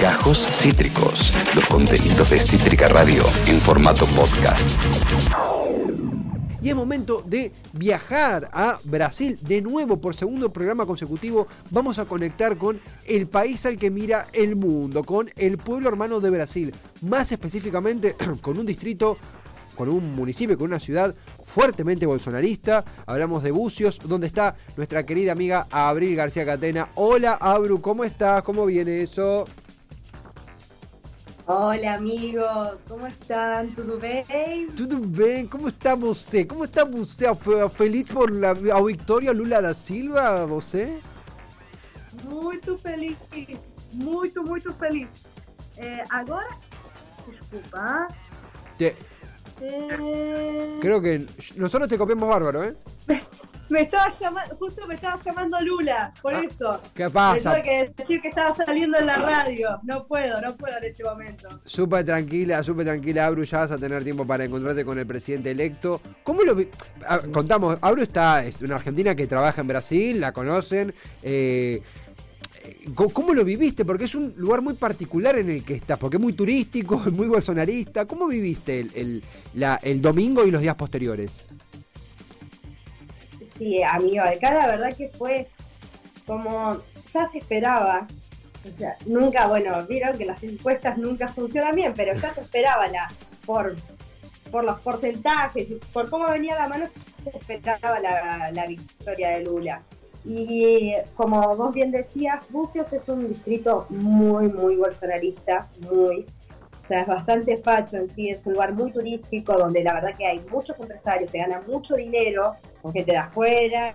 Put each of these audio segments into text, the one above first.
Gajos Cítricos, los contenidos de Cítrica Radio en formato podcast. Y es momento de viajar a Brasil. De nuevo, por segundo programa consecutivo, vamos a conectar con el país al que mira el mundo, con el pueblo hermano de Brasil. Más específicamente, con un distrito con un municipio, con una ciudad fuertemente bolsonarista. Hablamos de Bucios, donde está nuestra querida amiga Abril García Catena. Hola, Abru, ¿cómo estás? ¿Cómo viene eso? Hola amigos, ¿cómo están? ¿Todo bien? ¿Todo bien? ¿Cómo está você? ¿Cómo está você? ¿Feliz por la victoria Lula da Silva, você? Muito feliz, muito, muito feliz. Eh, agora, desculpa. Te, eh... Creo que nosotros te copiamos bárbaro, ¿eh? me estaba llamando, justo me estaba llamando Lula, por ah, eso. ¿Qué pasa? Me tuve que decir que estaba saliendo en la radio. No puedo, no puedo en este momento. Súper tranquila, súper tranquila, Abru, ya vas a tener tiempo para encontrarte con el presidente electo. ¿Cómo lo vi? Ah, contamos, Abru está, es una argentina que trabaja en Brasil, la conocen. Eh, ¿Cómo lo viviste? Porque es un lugar muy particular en el que estás, porque es muy turístico, muy bolsonarista. ¿Cómo viviste el, el domingo y los días posteriores? Sí, amigo, acá la verdad que fue como ya se esperaba. O sea, nunca, bueno, vieron que las encuestas nunca funcionan bien, pero ya se esperaba la, por, por los porcentajes, por cómo venía la mano, se esperaba la, victoria de Lula. Y como vos bien decías, Bucios es un distrito muy, muy bolsonarista, muy. O sea, es bastante facho en sí, es un lugar muy turístico donde la verdad que hay muchos empresarios que ganan mucho dinero con gente de afuera,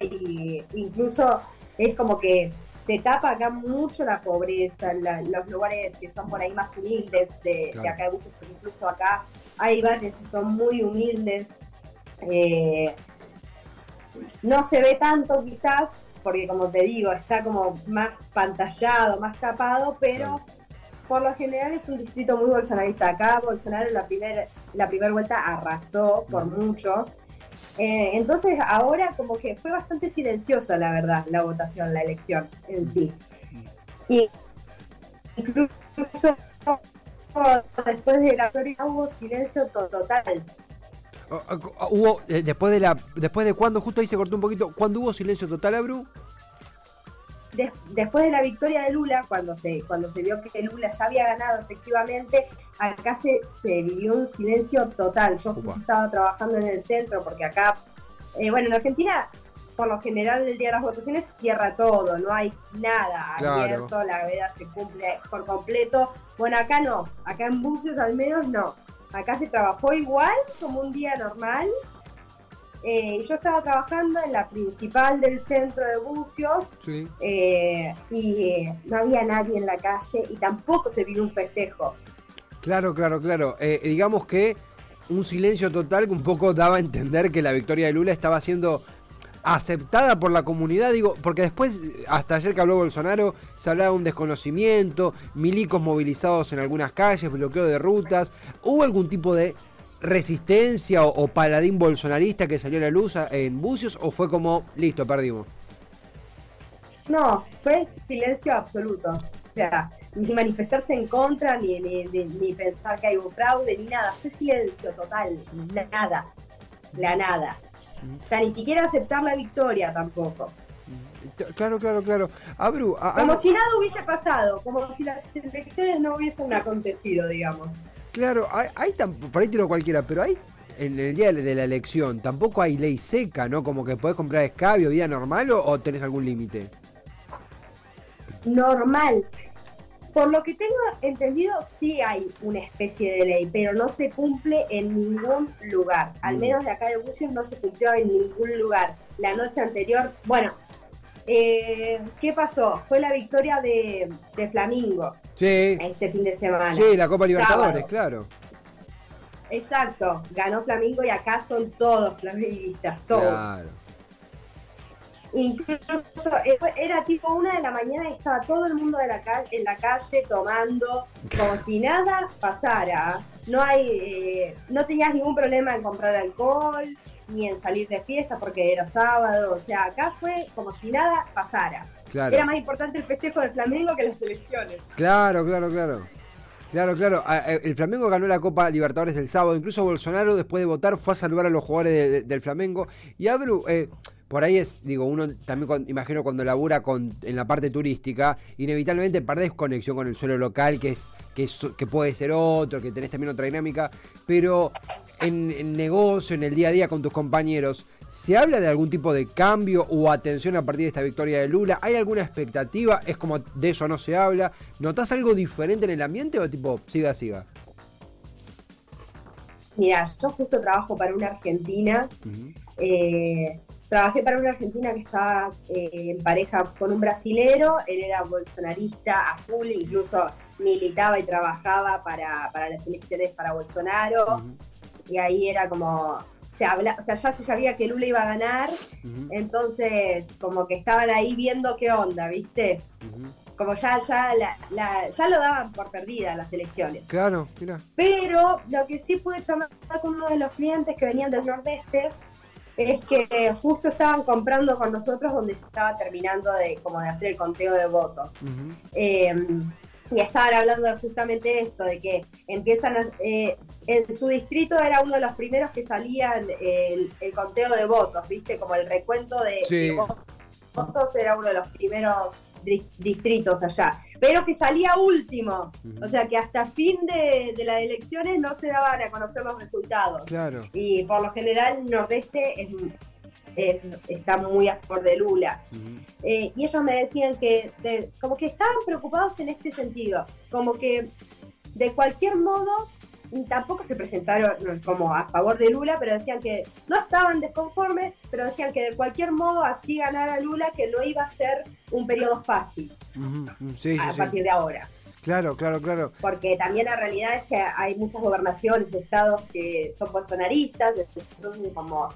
y incluso es como que se tapa acá mucho la pobreza, los lugares que son por ahí más humildes de, acá de Bucios, incluso acá hay barrios que son muy humildes. Eh, no se ve tanto quizás, porque como te digo, está como más pantallado, más tapado, pero por lo general es un distrito muy bolsonarista. Acá Bolsonaro en la primera la primer vuelta arrasó por mucho. Eh, entonces ahora como que fue bastante silenciosa la verdad la votación, la elección en sí. Y incluso después de la victoria hubo silencio total. Hubo, eh, después de la después de cuando, justo ahí se cortó un poquito, cuando hubo silencio total, Abru? después de la victoria de Lula, cuando se, cuando se vio que Lula ya había ganado efectivamente, acá se, se vivió un silencio total. Yo estaba trabajando en el centro porque acá, eh, bueno, en Argentina, por lo general, el día de las votaciones cierra todo, no hay nada abierto, la veda se cumple por completo. Bueno, acá no, acá en Bucios al menos no. Acá se trabajó igual como un día normal eh, yo estaba trabajando en la principal del centro de Bucios eh, y eh, no había nadie en la calle y tampoco se vio un festejo. Claro, claro, claro. digamos que un silencio total que un poco daba a entender que la victoria de Lula estaba siendo aceptada por la comunidad, digo, porque después, hasta ayer que habló Bolsonaro, se hablaba de un desconocimiento, milicos movilizados en algunas calles, bloqueo de rutas, ¿hubo algún tipo de resistencia o, paladín bolsonarista que salió a la luz en Bucios o fue como, listo, perdimos? No, fue silencio absoluto. O sea, ni manifestarse en contra, ni, ni, pensar que hay un fraude, ni nada. Fue silencio total, nada. La nada. O sea, ni siquiera aceptar la victoria tampoco. Claro, claro, claro. Abru, como si nada hubiese pasado, como si las elecciones no hubiesen acontecido, digamos. Claro, hay, hay por ahí tiro cualquiera, pero hay en el día de la elección tampoco hay ley seca, ¿no? Como que podés comprar escabio vía normal o, tenés algún límite. Normal. Por lo que tengo entendido, sí hay una especie de ley, pero no se cumple en ningún lugar. Al mm. menos de acá de Bucios no se cumplió en ningún lugar. La noche anterior, bueno, eh, ¿qué pasó? Fue la victoria de, de Flamingo. Sí. Este fin de semana. Sí, la Copa Libertadores, claro. Exacto, ganó Flamingo y acá son todos flaminguistas, todos. Claro. Incluso eh, era tipo una de la mañana y estaba todo el mundo de la en la calle tomando como si nada pasara. No hay, eh, no tenías ningún problema en comprar alcohol ni en salir de fiesta porque era sábado. O sea, acá fue como si nada pasara. Claro. Era más importante el festejo del Flamengo que las elecciones. Claro, claro, claro. Claro, claro. Ah, eh, El Flamengo ganó la Copa Libertadores del sábado. Incluso Bolsonaro, después de votar, fue a saludar a los jugadores de- de- del Flamengo. Y Abru, eh, por ahí es, digo, uno también imagino cuando labura con, en la parte turística, inevitablemente perdés conexión con el suelo local, que es, que es- que puede ser otro, que tenés también otra dinámica. Pero en, en negocio, en el día a día con tus compañeros, ¿se habla de algún tipo de cambio o atención a partir de esta victoria de Lula? ¿Hay alguna expectativa? ¿Es como de eso no se habla? ¿Notás algo diferente en el ambiente o tipo, siga, siga? Mira, yo justo trabajo para una argentina. eh, trabajé para una argentina que estaba eh, en pareja con un brasilero. Él era bolsonarista a full, incluso militaba y trabajaba para, para las elecciones para Bolsonaro. Y ahí era como. Se habla, o sea, ya se sabía que Lula iba a ganar, entonces como que estaban ahí viendo qué onda, ¿viste? Como ya, ya, la- la- ya lo daban por perdida las elecciones. Claro, mira. Pero lo que sí pude charlar con uno de los clientes que venían del nordeste es que justo estaban comprando con nosotros donde estaba terminando de como de hacer el conteo de votos. Eh, y estaban hablando de justamente esto, de que empiezan a, eh, en su distrito era uno de los primeros que salían el, el conteo de votos, ¿viste? Como el recuento de, Sí. de votos era uno de los primeros distritos allá, pero que salía último, o sea que hasta fin de, de las elecciones no se daban a conocer los resultados. Claro. Y por lo general el nordeste es- es- está muy a favor de Lula. Eh, y ellos me decían que de- como que estaban preocupados en este sentido, como que de cualquier modo tampoco se presentaron como a favor de Lula, pero decían que no estaban desconformes, pero decían que de cualquier modo así ganara Lula que no iba a ser un periodo fácil. Sí, a sí. partir de ahora, Claro, claro, claro. porque también la realidad es que hay muchas gobernaciones, estados que son bolsonaristas, entonces como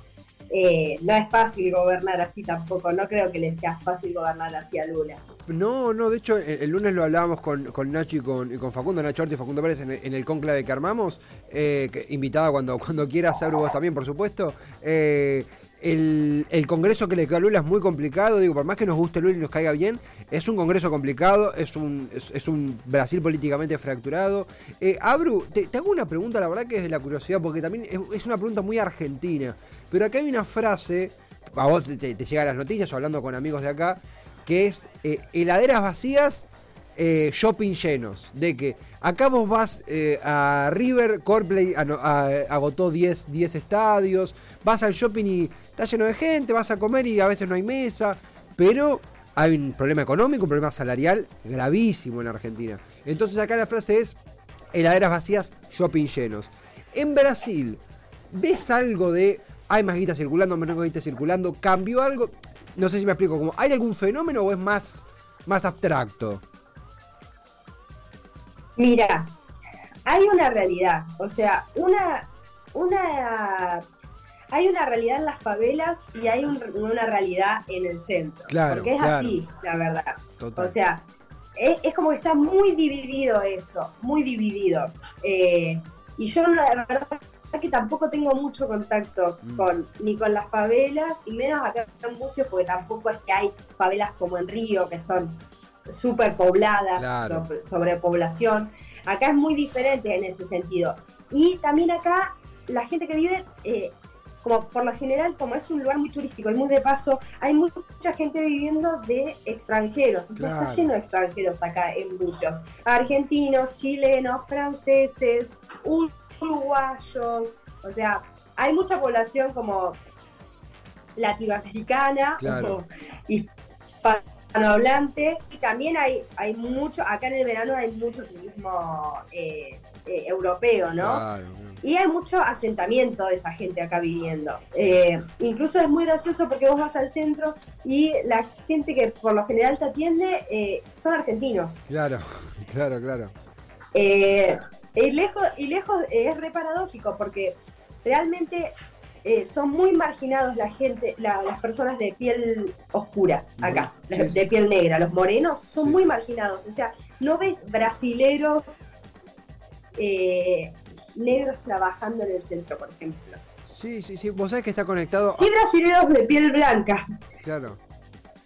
eh, no es fácil gobernar así tampoco, no creo que les sea fácil gobernar así a Lula. No, no, de hecho, el, lunes lo hablábamos con, Nacho y con, Facundo, Nacho Ortiz y Facundo Pérez en en el conclave que armamos, eh, que- invitada cuando, cuando quiera, Sabru vos también, por supuesto. Eh, el, el congreso que le quedó a Lula es muy complicado, digo, por más que nos guste Lula y nos caiga bien, es un congreso complicado, es un, es, es un Brasil políticamente fracturado. Eh, Abru, te, te hago una pregunta, la verdad que es de la curiosidad, porque también es, es una pregunta muy argentina, pero acá hay una frase, a vos te, llegan las noticias o hablando con amigos de acá, que es eh, heladeras vacías, eh, shopping llenos. De que acá vos vas eh, a River, Coldplay ano- a- agotó 10, 10 estadios, vas al shopping y está lleno de gente, vas a comer y a veces no hay mesa, pero hay un problema económico, un problema salarial gravísimo en Argentina. Entonces acá la frase es heladeras vacías, shopping llenos. En Brasil, ¿ves algo de hay más guita circulando, menos guita circulando? ¿Cambió algo? No sé si me explico, como, ¿hay algún fenómeno o es más, más abstracto? Mira, hay una realidad, o sea, una, una, hay una realidad en las favelas y hay un- una realidad en el centro, Claro, porque es claro. así, la verdad. Total. O sea, es, es como que está muy dividido eso, muy dividido. Eh, y yo la verdad que tampoco tengo mucho contacto Mm. con ni con las favelas y menos acá en Bucios porque tampoco es que hay favelas como en Río que son súper pobladas, Claro. sobre- sobrepoblación. Acá es muy diferente en ese sentido. Y también acá la gente que vive, eh, como por lo general, como es un lugar muy turístico y muy de paso, hay mu- mucha gente viviendo de extranjeros. Claro. está lleno de extranjeros acá en Bucios. Argentinos, chilenos, franceses, uruguayos. O sea, hay mucha población como latinoamericana Claro. hispanohablante y también hay, hay mucho, acá en el verano hay mucho turismo eh, eh, europeo, ¿no? Claro. Y hay mucho asentamiento de esa gente acá viviendo. Eh, incluso es muy gracioso porque vos vas al centro y la gente que por lo general te atiende eh, son argentinos. Claro, claro, claro. Y lejos, y lejos eh, es re paradójico porque realmente eh, son muy marginados la gente, la- las personas de piel oscura acá, sí, sí. de piel negra, los morenos son Sí. muy marginados. O sea, no ves brasileros eh, negros trabajando en el centro, por ejemplo. Sí, sí, sí. Vos sabés que está conectado. Sí, brasileros de piel blanca. Claro.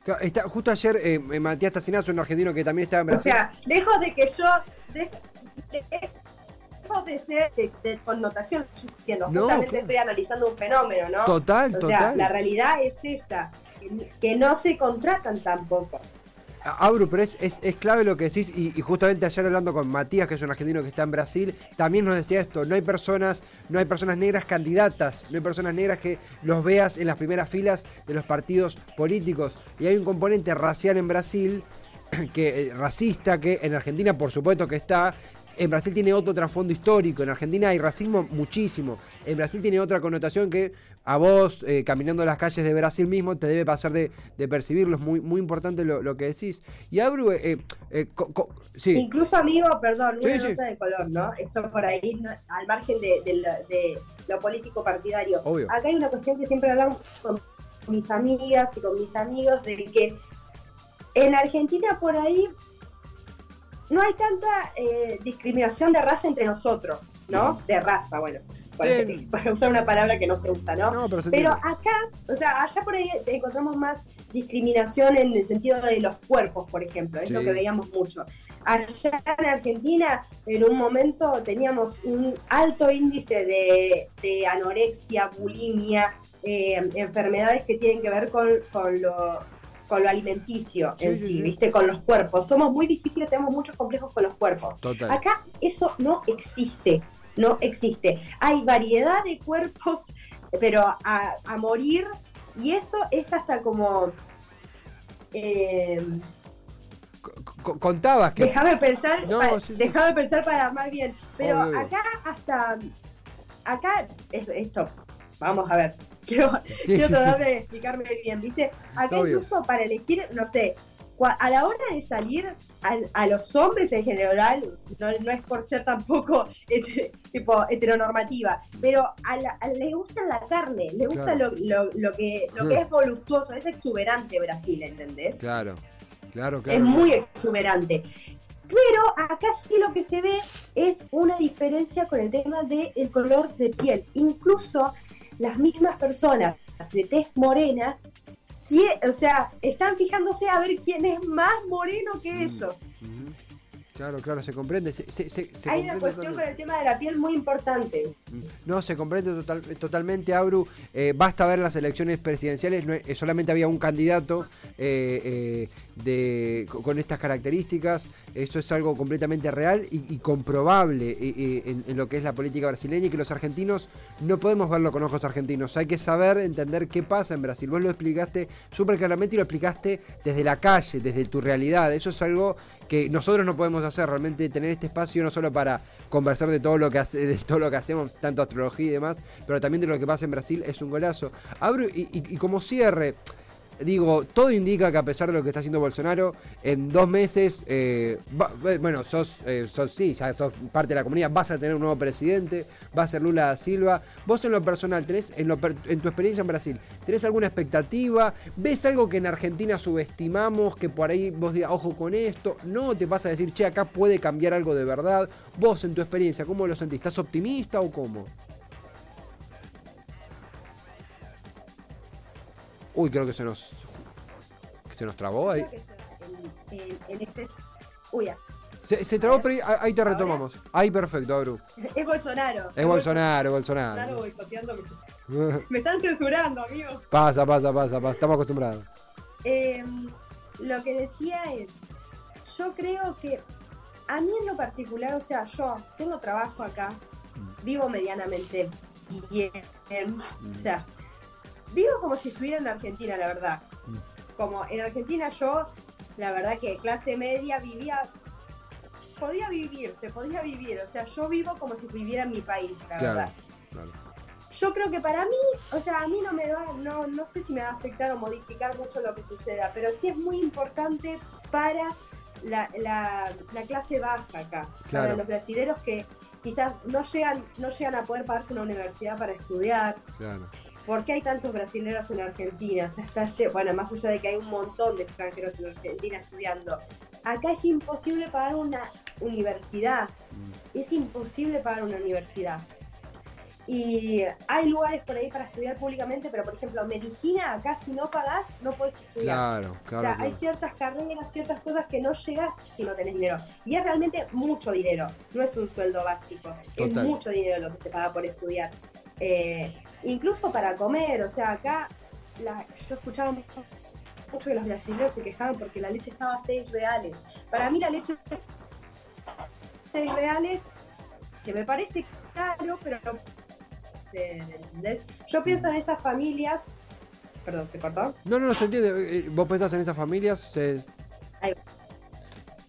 Claro, Está, justo ayer eh, Matías Tacinazo, un argentino que también estaba en O Brasil. sea, lejos de que yo. de- lejos de ser de, de connotación, No, justamente claro. estoy analizando un fenómeno, ¿no? total, o total. sea, la realidad es esa, que, que no se contratan tampoco. Abru, pero es, es, es clave lo que decís y, y justamente ayer hablando con Matías, que es un argentino que está en Brasil, también nos decía esto, no hay personas, no hay personas negras candidatas, no hay personas negras que los veas en las primeras filas de los partidos políticos y hay un componente racial en Brasil que eh, racista que en Argentina por supuesto que está en Brasil tiene otro trasfondo histórico, en Argentina hay racismo muchísimo, en Brasil tiene otra connotación que a vos, eh, caminando las calles de Brasil mismo, te debe pasar de, de percibirlo, es muy, muy importante lo, lo que decís. Y Abru, eh, eh, co- co- sí, Incluso, amigo, perdón, una sí. nota de color, ¿no? Esto por ahí, no- al margen de, de lo- de lo político partidario. Obvio. Acá hay una cuestión que siempre hablamos con mis amigas y con mis amigos, de que en Argentina por ahí no hay tanta eh, discriminación de raza entre nosotros, ¿no? De raza, bueno, para, usar una palabra que no se usa, ¿no? no, pero acá, o sea, allá por ahí encontramos más discriminación en el sentido de los cuerpos, por ejemplo, es lo que veíamos mucho. Allá en Argentina, en un momento teníamos un alto índice de, de anorexia, bulimia, eh, enfermedades que tienen que ver con, con lo con lo alimenticio Sí, en sí. ¿viste? Con los cuerpos. Somos muy difíciles, tenemos muchos complejos con los cuerpos. Total. Acá eso no existe, no existe. Hay variedad de cuerpos, pero a, a morir, y eso es hasta como... eh, Co- co- contabas que... déjame pensar, No, pa- sí, sí. déjame pensar para armar bien. Pero obvio. acá hasta... Acá, es- esto, vamos a ver. Quiero, Sí, quiero sí, tratar de explicarme bien, ¿viste? Acá Obvio. incluso para elegir, no sé, a la hora de salir a, a los hombres en general, no, no es por ser tampoco este, tipo heteronormativa, pero a la- a- le gusta la carne, le gusta Claro. lo, lo- lo que, lo que es voluptuoso, es exuberante Brasil, ¿entendés? Claro, claro, claro. es muy exuberante. Pero acá sí lo que se ve es una diferencia con el tema del color de piel. Incluso las mismas personas de tez morena, o sea, están fijándose a ver quién es más moreno que Mm. ellos. Claro, claro, se comprende. Se, se- se- Hay una cuestión con el tema de la piel muy importante. No, se comprende total- totalmente, Abru. Eh, basta ver las elecciones presidenciales, no, eh, solamente había un candidato eh, de, co- con estas características. Eso es algo completamente real y, y comprobable en, en lo que es la política brasileña y que los argentinos no podemos verlo con ojos argentinos. Hay que saber entender qué pasa en Brasil. Vos lo explicaste súper claramente y lo explicaste desde la calle, desde tu realidad. Eso es algo que nosotros no podemos hacer, realmente tener este espacio no solo para conversar de todo lo que hace, de todo lo que hacemos, tanto astrología y demás, pero también de lo que pasa en Brasil, es un golazo. Abro y, y- y como cierre, digo, todo indica que a pesar de lo que está haciendo Bolsonaro, en dos meses, eh, eh, bueno, sos, eh, sos, sí, ya sos parte de la comunidad, vas a tener un nuevo presidente, va a ser Lula da Silva. Vos en lo personal, tenés, en, lo en tu experiencia en Brasil, ¿tenés alguna expectativa? ¿Ves algo que en Argentina subestimamos, que por ahí vos digas, ojo con esto? ¿No te pasa a decir, che, acá puede cambiar algo de verdad? Vos en tu experiencia, ¿cómo lo sentís? ¿Estás optimista o cómo? Uy, creo que se nos. que se nos trabó ahí. Creo que se- en- en- en este- Uy, ya. Se, se trabó, pero ahí, ahí te retomamos. Ahí perfecto, Abru. es Bolsonaro. Es Bolsonaro, Bolsonaro Bolsonaro. Me están censurando, amigo. pasa, pasa, pasa, pasa. Estamos acostumbrados. Eh, lo que decía es, yo creo que a mí en lo particular, o sea, yo tengo trabajo acá, vivo medianamente bien, o sea, vivo como si estuviera en Argentina, la verdad. Mm. Como en Argentina yo, la verdad que clase media vivía, podía vivir, se podía vivir, o sea, yo vivo como si viviera en mi país, la Claro, verdad. claro. Yo creo que para mí, o sea, a mí no me va, no, no sé si me va a afectar o modificar mucho lo que suceda, pero sí es muy importante para la, la- la clase baja acá, Claro. para los brasileños que quizás no llegan, no llegan a poder pagarse una universidad para estudiar. Claro. ¿Por qué hay tantos brasileños en Argentina? O sea, está bueno, más allá de que hay un montón de extranjeros en Argentina estudiando, acá es imposible pagar una universidad Mm. es imposible pagar una universidad. Y hay lugares por ahí para estudiar públicamente, pero por ejemplo, medicina, acá si no pagás, no puedes estudiar. Claro, o claro. sea, hay ciertas carreras, ciertas cosas que no llegas si no tenés dinero. Y es realmente mucho dinero, no es un sueldo básico, Total. es mucho dinero lo que se paga por estudiar. Eh, incluso para comer, o sea, acá la- yo escuchaba mucho, mucho que los brasileños se quejaban porque la leche estaba a 6 reales. Para mí la leche 6 reales, que me parece caro, pero no sé, ¿entendés? Yo pienso en esas familias, perdón, ¿te cortó? No, no, no se entiende. Eh, Vos pensás en esas familias, se-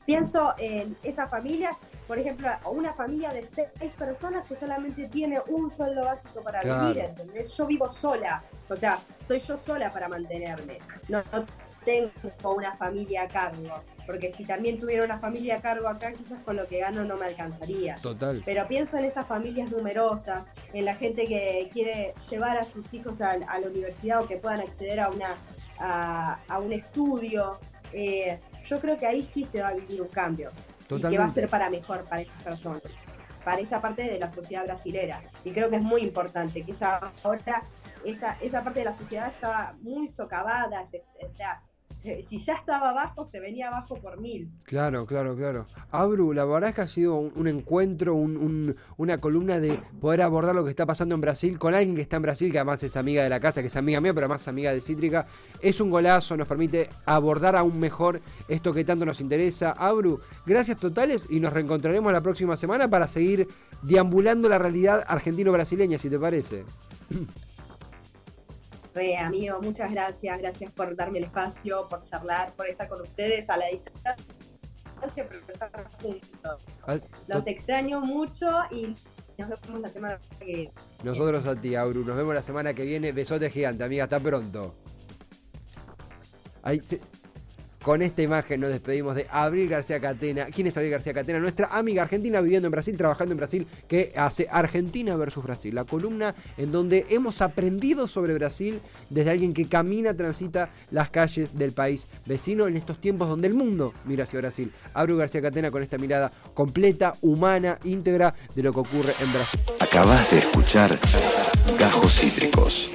Pienso en esas familias, por ejemplo, una familia de seis personas que solamente tiene un sueldo básico para Claro. vivir, ¿entendés? Yo vivo sola, o sea, soy yo sola para mantenerme. No, no tengo una familia a cargo, porque si también tuviera una familia a cargo acá, quizás con lo que gano no me alcanzaría. total. Pero pienso en esas familias numerosas, en la gente que quiere llevar a sus hijos a, a la universidad o que puedan acceder a, una, a, a un estudio. Eh, yo creo que ahí sí se va a vivir un cambio y que va a Totalmente. ser para mejor para esas personas, para esa parte de la sociedad brasilera. Y creo que es muy importante que esa ahora esa, esa parte de la sociedad estaba muy socavada, se- o sea, se- si ya estaba abajo, se venía abajo por mil. Claro, claro, claro. Abru, la verdad es que ha sido un, encuentro, un- un- una columna de poder abordar lo que está pasando en Brasil con alguien que está en Brasil, que además es amiga de la casa, que es amiga mía, pero además amiga de Cítrica. Es un golazo, nos permite abordar aún mejor esto que tanto nos interesa. Abru, gracias totales y nos reencontraremos la próxima semana para seguir deambulando la realidad argentino-brasileña, si te parece. Re, amigo, muchas gracias. Gracias por darme el espacio, por charlar, por estar con ustedes a la distancia, pero estar juntos. Ah, Los extraño mucho y nos vemos la semana que viene. Nosotros a ti, Auru. Nos vemos la semana que viene. Besote gigante, amiga. Hasta pronto. Ahí se- Con esta imagen nos despedimos de Abril García Catena. ¿Quién es Abril García Catena? Nuestra amiga argentina viviendo en Brasil, trabajando en Brasil, que hace Argentina versus Brasil. La columna en donde hemos aprendido sobre Brasil desde alguien que camina, transita las calles del país vecino en estos tiempos donde el mundo mira hacia Brasil. Abril García Catena con esta mirada completa, humana, íntegra de lo que ocurre en Brasil. Acabas de escuchar Gajos Cítricos.